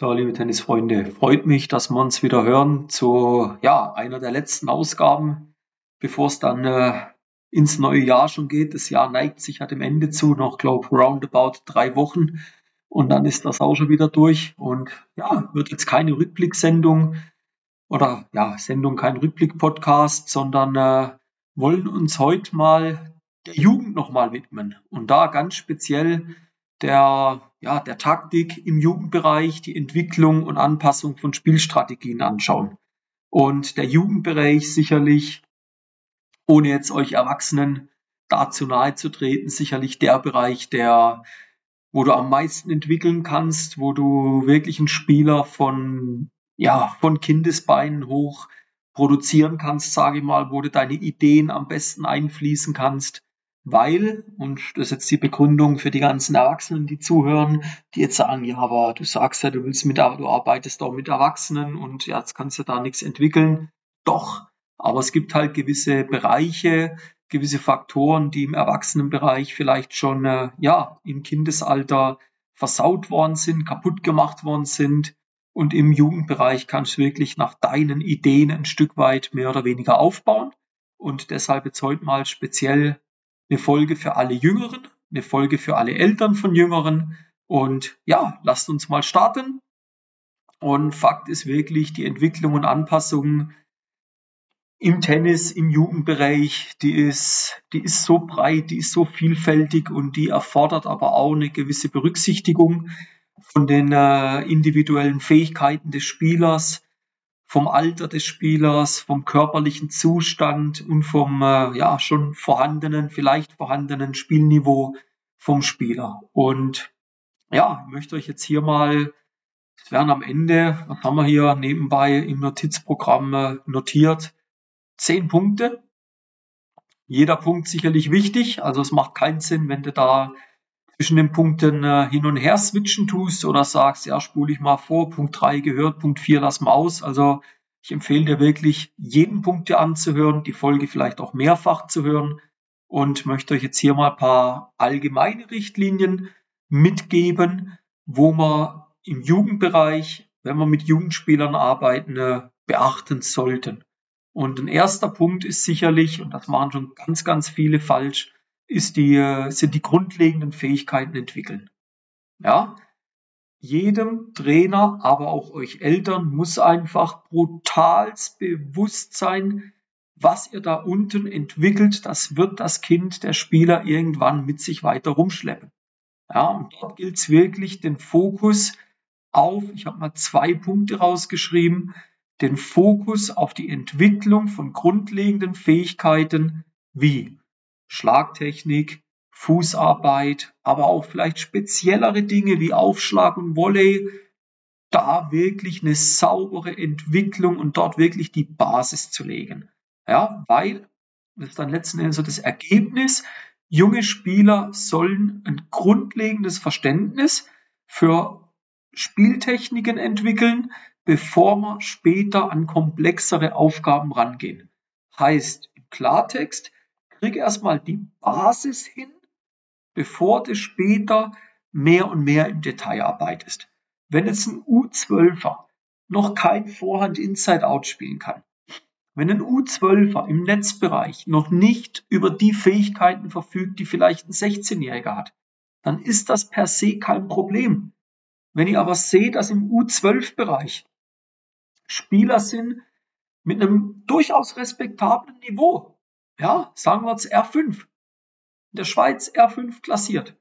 So, liebe Tennisfreunde, freut mich, dass wir uns wieder hören zu ja, einer der letzten Ausgaben, bevor es dann äh, ins neue Jahr schon geht. Das Jahr neigt sich ja dem Ende zu, noch glaube roundabout drei Wochen. Und dann ist das auch schon wieder durch. Und ja, wird jetzt keine Rückblicksendung oder ja, Sendung kein Rückblick-Podcast, sondern äh, wollen uns heute mal der Jugend nochmal widmen. Und da ganz speziell der, ja, der Taktik im Jugendbereich, die Entwicklung und Anpassung von Spielstrategien anschauen. Und der Jugendbereich sicherlich, ohne jetzt euch Erwachsenen dazu nahe zu treten, sicherlich der Bereich, der, wo du am meisten entwickeln kannst, wo du wirklich einen Spieler von, ja, von Kindesbeinen hoch produzieren kannst, sage ich mal, wo du deine Ideen am besten einfließen kannst, weil, und das ist jetzt die Begründung für die ganzen Erwachsenen, die zuhören, die jetzt sagen, ja, aber du sagst ja, du willst mit, du arbeitest doch mit Erwachsenen und ja, jetzt kannst du da nichts entwickeln. Doch, aber es gibt halt gewisse Bereiche, gewisse Faktoren, die im Erwachsenenbereich vielleicht schon, äh, ja, im Kindesalter versaut worden sind, kaputt gemacht worden sind. Und im Jugendbereich kannst du wirklich nach deinen Ideen ein Stück weit mehr oder weniger aufbauen. Und deshalb jetzt heute mal speziell eine Folge für alle Jüngeren, eine Folge für alle Eltern von Jüngeren. Und ja, lasst uns mal starten. Und Fakt ist wirklich, die Entwicklung und Anpassung im Tennis, im Jugendbereich, die ist, die ist so breit, die ist so vielfältig und die erfordert aber auch eine gewisse Berücksichtigung von den äh, individuellen Fähigkeiten des Spielers, vom Alter des Spielers, vom körperlichen Zustand und vom äh, ja schon vorhandenen, vielleicht vorhandenen Spielniveau vom Spieler. Und ja, ich möchte euch jetzt hier mal, es werden am Ende, was haben wir hier nebenbei im Notizprogramm äh, notiert, zehn Punkte. Jeder Punkt sicherlich wichtig, also es macht keinen Sinn, wenn du da zwischen den Punkten äh, hin und her switchen tust oder sagst, ja, spule ich mal vor, Punkt 3 gehört, Punkt 4 lass mal aus. Also ich empfehle dir wirklich, jeden Punkt dir anzuhören, die Folge vielleicht auch mehrfach zu hören und möchte euch jetzt hier mal ein paar allgemeine Richtlinien mitgeben, wo man im Jugendbereich, wenn wir mit Jugendspielern arbeiten, äh, beachten sollten. Und ein erster Punkt ist sicherlich, und das machen schon ganz, ganz viele falsch, ist die, sind die grundlegenden Fähigkeiten entwickeln. Ja, jedem Trainer, aber auch euch Eltern muss einfach brutal bewusst sein, was ihr da unten entwickelt, das wird das Kind, der Spieler irgendwann mit sich weiter rumschleppen. Ja, und dort gilt es wirklich, den Fokus auf, ich habe mal zwei Punkte rausgeschrieben, den Fokus auf die Entwicklung von grundlegenden Fähigkeiten wie Schlagtechnik, Fußarbeit, aber auch vielleicht speziellere Dinge wie Aufschlag und Volley, da wirklich eine saubere Entwicklung und dort wirklich die Basis zu legen. Ja, weil, das ist dann letzten Endes so das Ergebnis, junge Spieler sollen ein grundlegendes Verständnis für Spieltechniken entwickeln, bevor wir später an komplexere Aufgaben rangehen. Heißt im Klartext, krieg erstmal die Basis hin, bevor du später mehr und mehr im Detail arbeitest. Wenn jetzt ein U12er noch kein Vorhand Inside-Out spielen kann, wenn ein U12er im Netzbereich noch nicht über die Fähigkeiten verfügt, die vielleicht ein 16-Jähriger hat, dann ist das per se kein Problem. Wenn ich aber sehe, dass im U12-Bereich Spieler sind mit einem durchaus respektablen Niveau, ja, sagen wir jetzt R5. In der Schweiz R5 klassiert.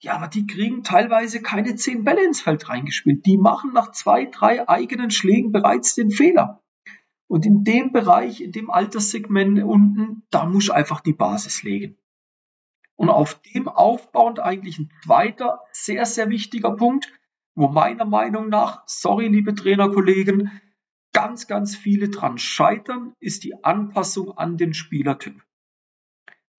Ja, aber die kriegen teilweise keine zehn Bälle ins Feld reingespielt. Die machen nach zwei, drei eigenen Schlägen bereits den Fehler. Und in dem Bereich, in dem Alterssegment unten, da muss einfach die Basis legen. Und auf dem aufbauend eigentlich ein zweiter sehr, sehr wichtiger Punkt, wo meiner Meinung nach, sorry, liebe Trainerkollegen, ganz, ganz viele dran scheitern, ist die Anpassung an den Spielertyp.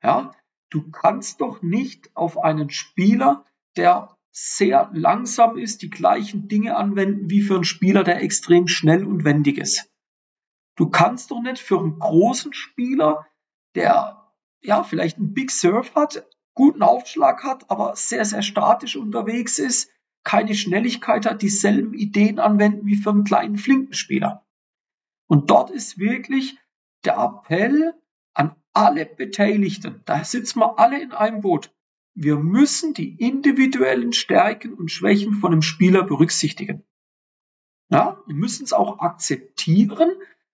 Ja, du kannst doch nicht auf einen Spieler, der sehr langsam ist, die gleichen Dinge anwenden wie für einen Spieler, der extrem schnell und wendig ist. Du kannst doch nicht für einen großen Spieler, der ja vielleicht einen Big Surf hat, guten Aufschlag hat, aber sehr, sehr statisch unterwegs ist, keine Schnelligkeit hat, dieselben Ideen anwenden wie für einen kleinen Flinkenspieler. Und dort ist wirklich der Appell an alle Beteiligten, da sitzen wir alle in einem Boot. Wir müssen die individuellen Stärken und Schwächen von einem Spieler berücksichtigen. Ja, wir müssen es auch akzeptieren,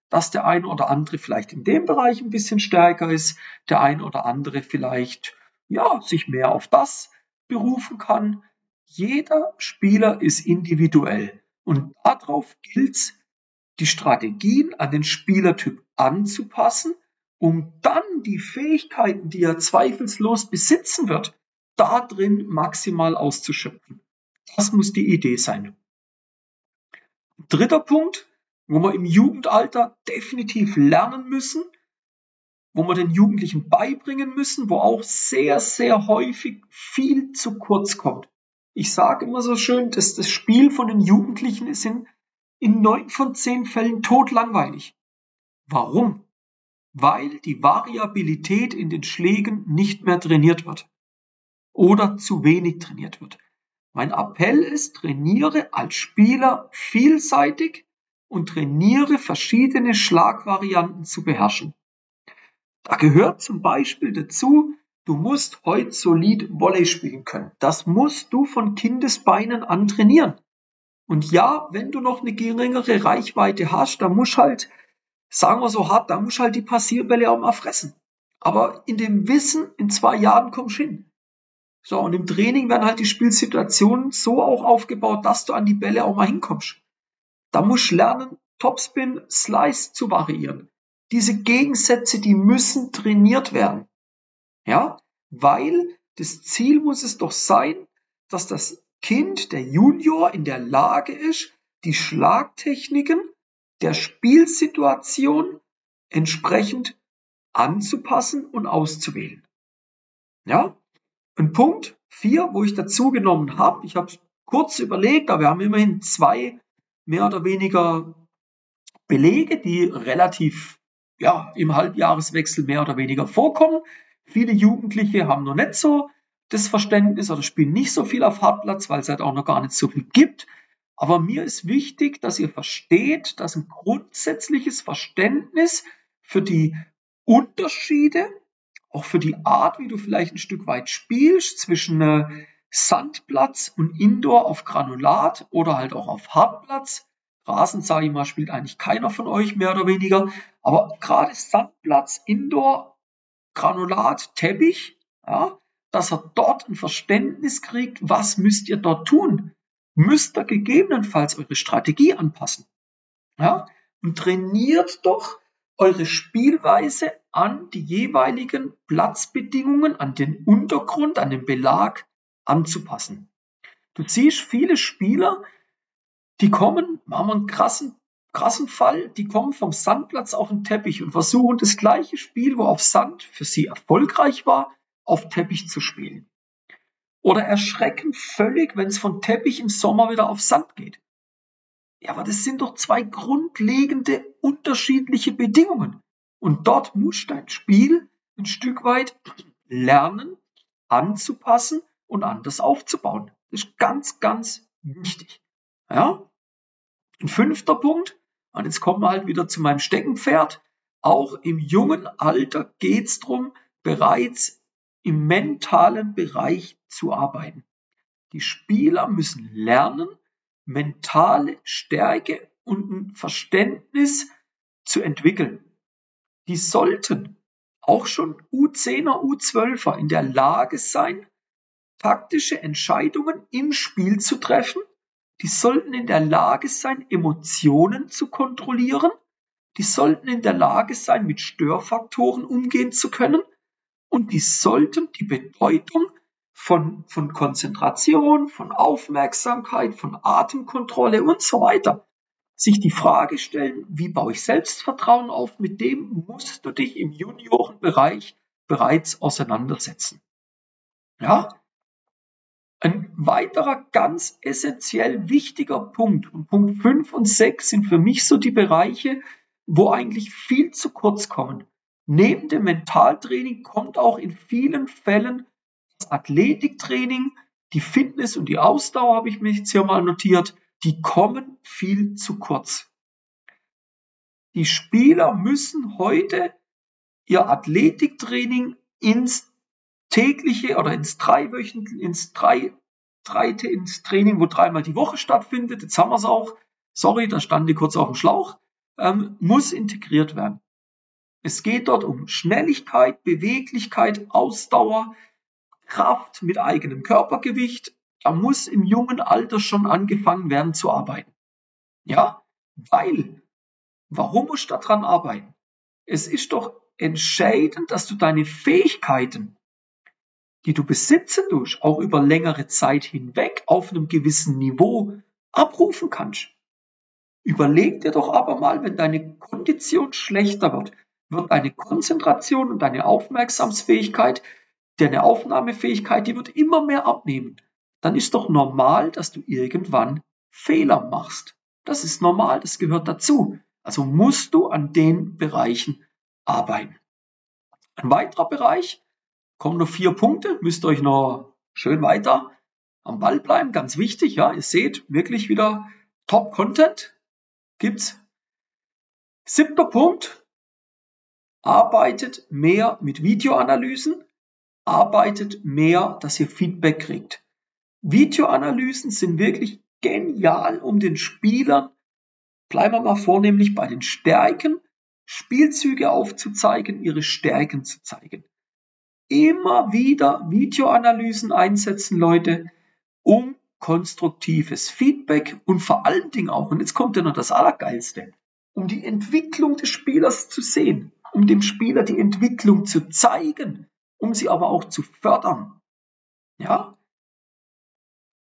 dass der eine oder andere vielleicht in dem Bereich ein bisschen stärker ist, der eine oder andere vielleicht ja, sich mehr auf das berufen kann. Jeder Spieler ist individuell und darauf gilt es, die Strategien an den Spielertyp anzupassen, um dann die Fähigkeiten, die er zweifellos besitzen wird, da drin maximal auszuschöpfen. Das muss die Idee sein. Dritter Punkt, wo wir im Jugendalter definitiv lernen müssen, wo wir den Jugendlichen beibringen müssen, wo auch sehr, sehr häufig viel zu kurz kommt. Ich sage immer so schön, dass das Spiel von den Jugendlichen ist in, in neun von zehn Fällen totlangweilig. Warum? Weil die Variabilität in den Schlägen nicht mehr trainiert wird. Oder zu wenig trainiert wird. Mein Appell ist, trainiere als Spieler vielseitig und trainiere verschiedene Schlagvarianten zu beherrschen. Da gehört zum Beispiel dazu, du musst heute solid Volley spielen können. Das musst du von Kindesbeinen an trainieren. Und ja, wenn du noch eine geringere Reichweite hast, dann musst halt, sagen wir so hart, da musst halt die Passierbälle auch mal fressen. Aber in dem Wissen, in zwei Jahren kommst du hin. So, und im Training werden halt die Spielsituationen so auch aufgebaut, dass du an die Bälle auch mal hinkommst. Da musst du lernen, Topspin, Slice zu variieren. Diese Gegensätze, die müssen trainiert werden. Ja, weil das Ziel muss es doch sein, dass das Kind, der Junior in der Lage ist, die Schlagtechniken der Spielsituation entsprechend anzupassen und auszuwählen. Ja, ein Punkt vier, wo ich dazu genommen habe, ich habe kurz überlegt, aber wir haben immerhin zwei mehr oder weniger Belege, die relativ ja, im Halbjahreswechsel mehr oder weniger vorkommen. Viele Jugendliche haben noch nicht so das Verständnis oder spielen nicht so viel auf Hartplatz, weil es halt auch noch gar nicht so viel gibt. Aber mir ist wichtig, dass ihr versteht, dass ein grundsätzliches Verständnis für die Unterschiede, auch für die Art, wie du vielleicht ein Stück weit spielst, zwischen äh, Sandplatz und Indoor auf Granulat oder halt auch auf Hartplatz, Rasen, sage ich mal, spielt eigentlich keiner von euch mehr oder weniger. Aber gerade Sandplatz, Indoor, Granulat, Teppich, ja, dass er dort ein Verständnis kriegt, was müsst ihr dort tun? Müsst ihr gegebenenfalls eure Strategie anpassen? Ja, und trainiert doch eure Spielweise an die jeweiligen Platzbedingungen, an den Untergrund, an den Belag anzupassen. Du siehst viele Spieler, die kommen, machen wir einen krassen, krassen Fall, die kommen vom Sandplatz auf den Teppich und versuchen das gleiche Spiel, wo auf Sand für sie erfolgreich war, auf Teppich zu spielen. Oder erschrecken völlig, wenn es von Teppich im Sommer wieder auf Sand geht. Ja, aber das sind doch zwei grundlegende unterschiedliche Bedingungen. Und dort muss dein Spiel ein Stück weit lernen, anzupassen und anders aufzubauen. Das ist ganz, ganz wichtig. Ja? Ein fünfter Punkt, und jetzt kommen wir halt wieder zu meinem Steckenpferd. Auch im jungen Alter geht es darum, bereits im mentalen Bereich zu arbeiten. Die Spieler müssen lernen, mentale Stärke und ein Verständnis zu entwickeln. Die sollten auch schon U10er, U12er in der Lage sein, taktische Entscheidungen im Spiel zu treffen die sollten in der Lage sein, Emotionen zu kontrollieren. Die sollten in der Lage sein, mit Störfaktoren umgehen zu können. Und die sollten die Bedeutung von, von Konzentration, von Aufmerksamkeit, von Atemkontrolle und so weiter sich die Frage stellen, wie baue ich Selbstvertrauen auf? Mit dem musst du dich im Juniorenbereich bereits auseinandersetzen. Ja, weiterer ganz essentiell wichtiger Punkt, und Punkt 5 und 6 sind für mich so die Bereiche, wo eigentlich viel zu kurz kommen. Neben dem Mentaltraining kommt auch in vielen Fällen das Athletiktraining, die Fitness und die Ausdauer habe ich mir jetzt hier mal notiert, die kommen viel zu kurz. Die Spieler müssen heute ihr Athletiktraining ins tägliche oder ins dreiwöchentliche, ins drei, drei, ins Training, wo dreimal die Woche stattfindet, jetzt haben wir es auch, sorry, da standen die kurz auf dem Schlauch, ähm, muss integriert werden. Es geht dort um Schnelligkeit, Beweglichkeit, Ausdauer, Kraft mit eigenem Körpergewicht. Da muss im jungen Alter schon angefangen werden zu arbeiten. Ja, weil, warum muss du daran arbeiten? Es ist doch entscheidend, dass du deine Fähigkeiten, die du besitzen tust, auch über längere Zeit hinweg auf einem gewissen Niveau abrufen kannst. Überleg dir doch aber mal, wenn deine Kondition schlechter wird, wird deine Konzentration und deine Aufmerksamsfähigkeit, deine Aufnahmefähigkeit, die wird immer mehr abnehmen. Dann ist doch normal, dass du irgendwann Fehler machst. Das ist normal, das gehört dazu. Also musst du an den Bereichen arbeiten. Ein weiterer Bereich, kommen noch vier Punkte, müsst euch noch schön weiter am Ball bleiben, ganz wichtig, ja, ihr seht wirklich wieder Top-Content gibt's. Siebter Punkt, arbeitet mehr mit Videoanalysen, arbeitet mehr, dass ihr Feedback kriegt. Videoanalysen sind wirklich genial, um den Spielern, bleiben wir mal vornehmlich bei den Stärken, Spielzüge aufzuzeigen, ihre Stärken zu zeigen. Immer wieder Videoanalysen einsetzen, Leute, um konstruktives Feedback und vor allen Dingen auch, und jetzt kommt ja noch das Allergeilste, um die Entwicklung des Spielers zu sehen, um dem Spieler die Entwicklung zu zeigen, um sie aber auch zu fördern. Ja?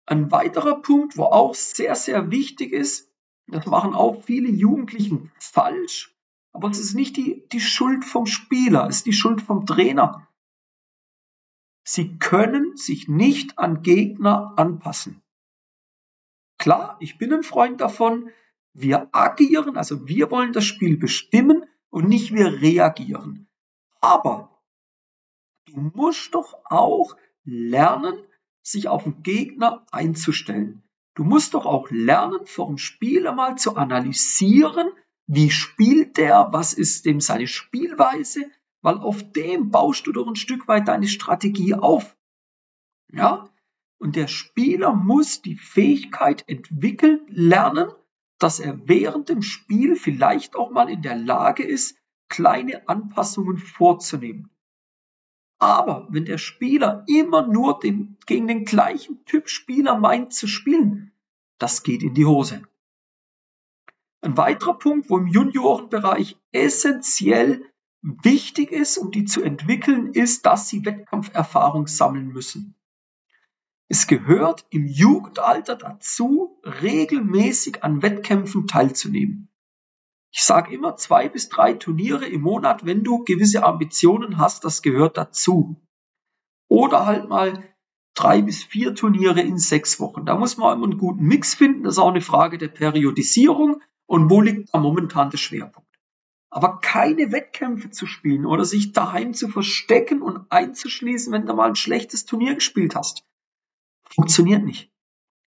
Ein weiterer Punkt, wo auch sehr, sehr wichtig ist, das machen auch viele Jugendlichen falsch, aber es ist nicht die, die Schuld vom Spieler, es ist die Schuld vom Trainer. Sie können sich nicht an Gegner anpassen. Klar, ich bin ein Freund davon, wir agieren, also wir wollen das Spiel bestimmen und nicht wir reagieren. Aber du musst doch auch lernen, sich auf den Gegner einzustellen. Du musst doch auch lernen, vor dem Spiel einmal zu analysieren, wie spielt der, was ist dem seine Spielweise, weil auf dem baust du doch ein Stück weit deine Strategie auf. Ja? Und der Spieler muss die Fähigkeit entwickeln, lernen, dass er während dem Spiel vielleicht auch mal in der Lage ist, kleine Anpassungen vorzunehmen. Aber wenn der Spieler immer nur den, gegen den gleichen Typ Spieler meint zu spielen, das geht in die Hose. Ein weiterer Punkt, wo im Juniorenbereich essentiell wichtig ist, um die zu entwickeln, ist, dass sie Wettkampferfahrung sammeln müssen. Es gehört im Jugendalter dazu, regelmäßig an Wettkämpfen teilzunehmen. Ich sage immer zwei bis drei Turniere im Monat, wenn du gewisse Ambitionen hast, das gehört dazu. Oder halt mal drei bis vier Turniere in sechs Wochen. Da muss man immer einen guten Mix finden. Das ist auch eine Frage der Periodisierung und wo liegt da momentan der Schwerpunkt. Aber keine Wettkämpfe zu spielen oder sich daheim zu verstecken und einzuschließen, wenn du mal ein schlechtes Turnier gespielt hast, funktioniert nicht.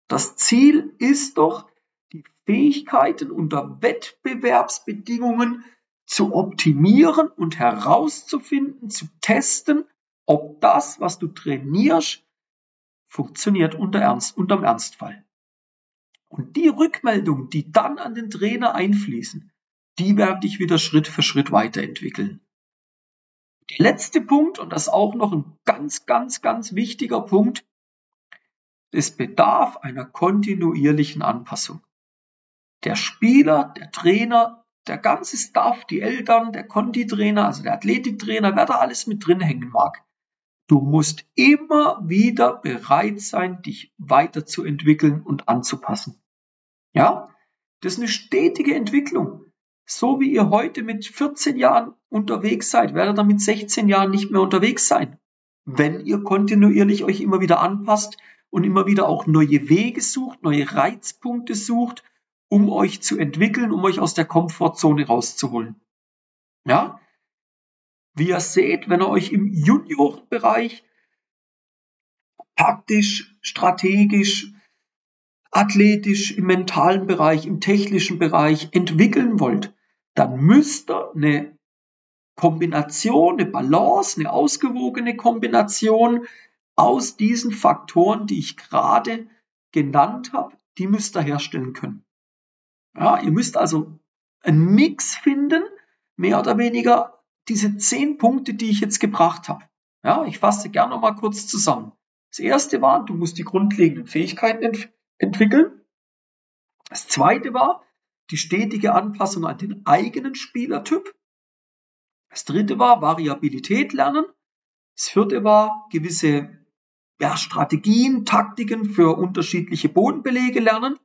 Das Ziel ist doch, die Fähigkeiten unter Wettbewerbsbedingungen zu optimieren und herauszufinden, zu testen, ob das, was du trainierst, funktioniert unter Ernst, unterm Ernstfall. Und die Rückmeldungen, die dann an den Trainer einfließen, die werden dich wieder Schritt für Schritt weiterentwickeln. Der letzte Punkt, und das ist auch noch ein ganz, ganz, ganz wichtiger Punkt, es bedarf einer kontinuierlichen Anpassung. Der Spieler, der Trainer, der ganze Staff, die Eltern, der Conti-Trainer, also der Athletiktrainer, wer da alles mit drin hängen mag. Du musst immer wieder bereit sein, dich weiterzuentwickeln und anzupassen. Ja, das ist eine stetige Entwicklung. So wie ihr heute mit 14 Jahren unterwegs seid, werdet ihr mit 16 Jahren nicht mehr unterwegs sein. Wenn ihr kontinuierlich euch immer wieder anpasst und immer wieder auch neue Wege sucht, neue Reizpunkte sucht, um euch zu entwickeln, um euch aus der Komfortzone rauszuholen. Ja? Wie ihr seht, wenn ihr euch im Juniorenbereich praktisch strategisch, athletisch, im mentalen Bereich, im technischen Bereich entwickeln wollt, dann müsst ihr eine Kombination, eine Balance, eine ausgewogene Kombination aus diesen Faktoren, die ich gerade genannt habe, die müsst ihr herstellen können. Ja, ihr müsst also einen Mix finden, mehr oder weniger diese zehn Punkte, die ich jetzt gebracht habe. Ja, ich fasse gerne noch mal kurz zusammen. Das erste war, du musst die grundlegenden Fähigkeiten ent entwickeln. Das zweite war, die stetige Anpassung an den eigenen Spielertyp. Das dritte war Variabilität lernen. Das vierte war gewisse ja, Strategien, Taktiken für unterschiedliche Bodenbelege lernen.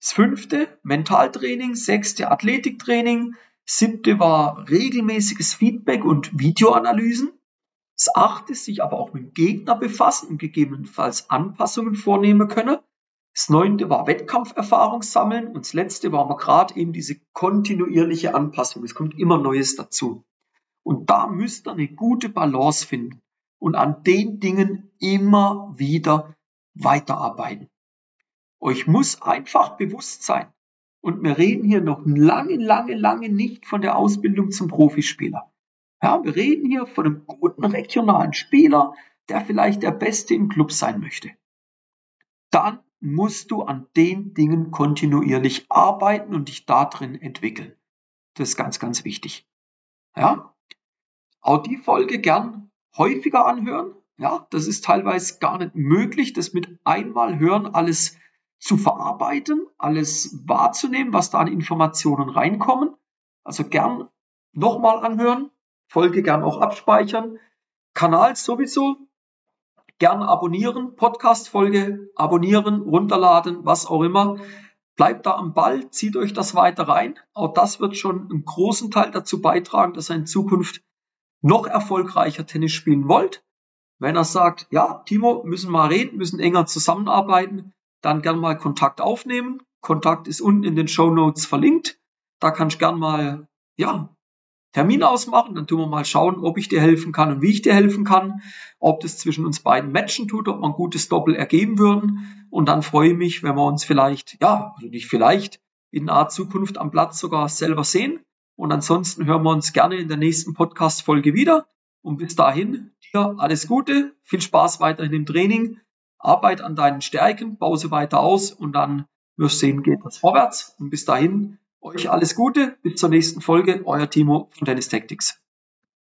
Das fünfte Mentaltraining, sechste Athletiktraining, siebte war regelmäßiges Feedback und Videoanalysen. Das achte sich aber auch mit dem Gegner befassen und gegebenenfalls Anpassungen vornehmen können. Das neunte war Wettkampferfahrung sammeln und das letzte war aber gerade eben diese kontinuierliche Anpassung. Es kommt immer Neues dazu. Und da müsst ihr eine gute Balance finden und an den Dingen immer wieder weiterarbeiten. Euch muss einfach bewusst sein. Und wir reden hier noch lange, lange, lange nicht von der Ausbildung zum Profispieler. Ja, wir reden hier von einem guten regionalen Spieler, der vielleicht der Beste im Club sein möchte. Dann musst du an den Dingen kontinuierlich arbeiten und dich darin entwickeln. Das ist ganz, ganz wichtig. Ja? Auch die Folge gern häufiger anhören. Ja, das ist teilweise gar nicht möglich, das mit einmal hören alles zu verarbeiten, alles wahrzunehmen, was da an Informationen reinkommen. Also gern nochmal anhören, Folge gern auch abspeichern. Kanal sowieso Gern abonnieren, Podcast-Folge abonnieren, runterladen, was auch immer. Bleibt da am Ball, zieht euch das weiter rein. Auch das wird schon einen großen Teil dazu beitragen, dass ihr in Zukunft noch erfolgreicher Tennis spielen wollt. Wenn er sagt, ja, Timo, müssen mal reden, müssen enger zusammenarbeiten, dann gern mal Kontakt aufnehmen. Kontakt ist unten in den Show Notes verlinkt. Da kannst du gern mal, ja, Termin ausmachen, dann tun wir mal schauen, ob ich dir helfen kann und wie ich dir helfen kann, ob das zwischen uns beiden matchen tut, ob wir ein gutes Doppel ergeben würden. Und dann freue ich mich, wenn wir uns vielleicht, ja, also nicht vielleicht, in naher Zukunft am Platz sogar selber sehen. Und ansonsten hören wir uns gerne in der nächsten Podcast-Folge wieder. Und bis dahin, dir alles Gute, viel Spaß weiterhin im Training, Arbeit an deinen Stärken, baue sie weiter aus und dann wirst du sehen, geht das vorwärts. Und bis dahin, euch alles Gute, bis zur nächsten Folge, euer Timo von Tennis Tactics.